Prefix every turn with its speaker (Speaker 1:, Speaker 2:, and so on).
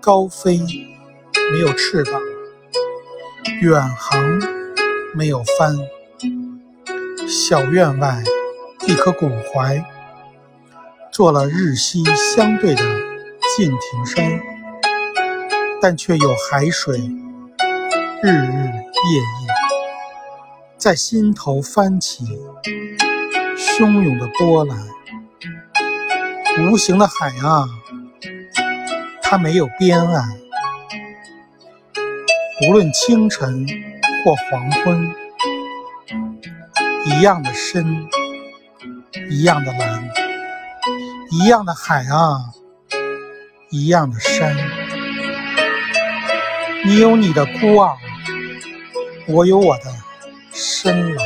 Speaker 1: 高飞，没有翅膀；远航，没有帆。小院外，一棵古槐，做了日夕相对的敬亭山，但却有海水，日日夜夜，在心头翻起汹涌的波澜。无形的海啊，它没有边岸，无论清晨或黄昏。一样的深，一样的蓝，一样的海啊，一样的山。你有你的孤傲，我有我的深蓝。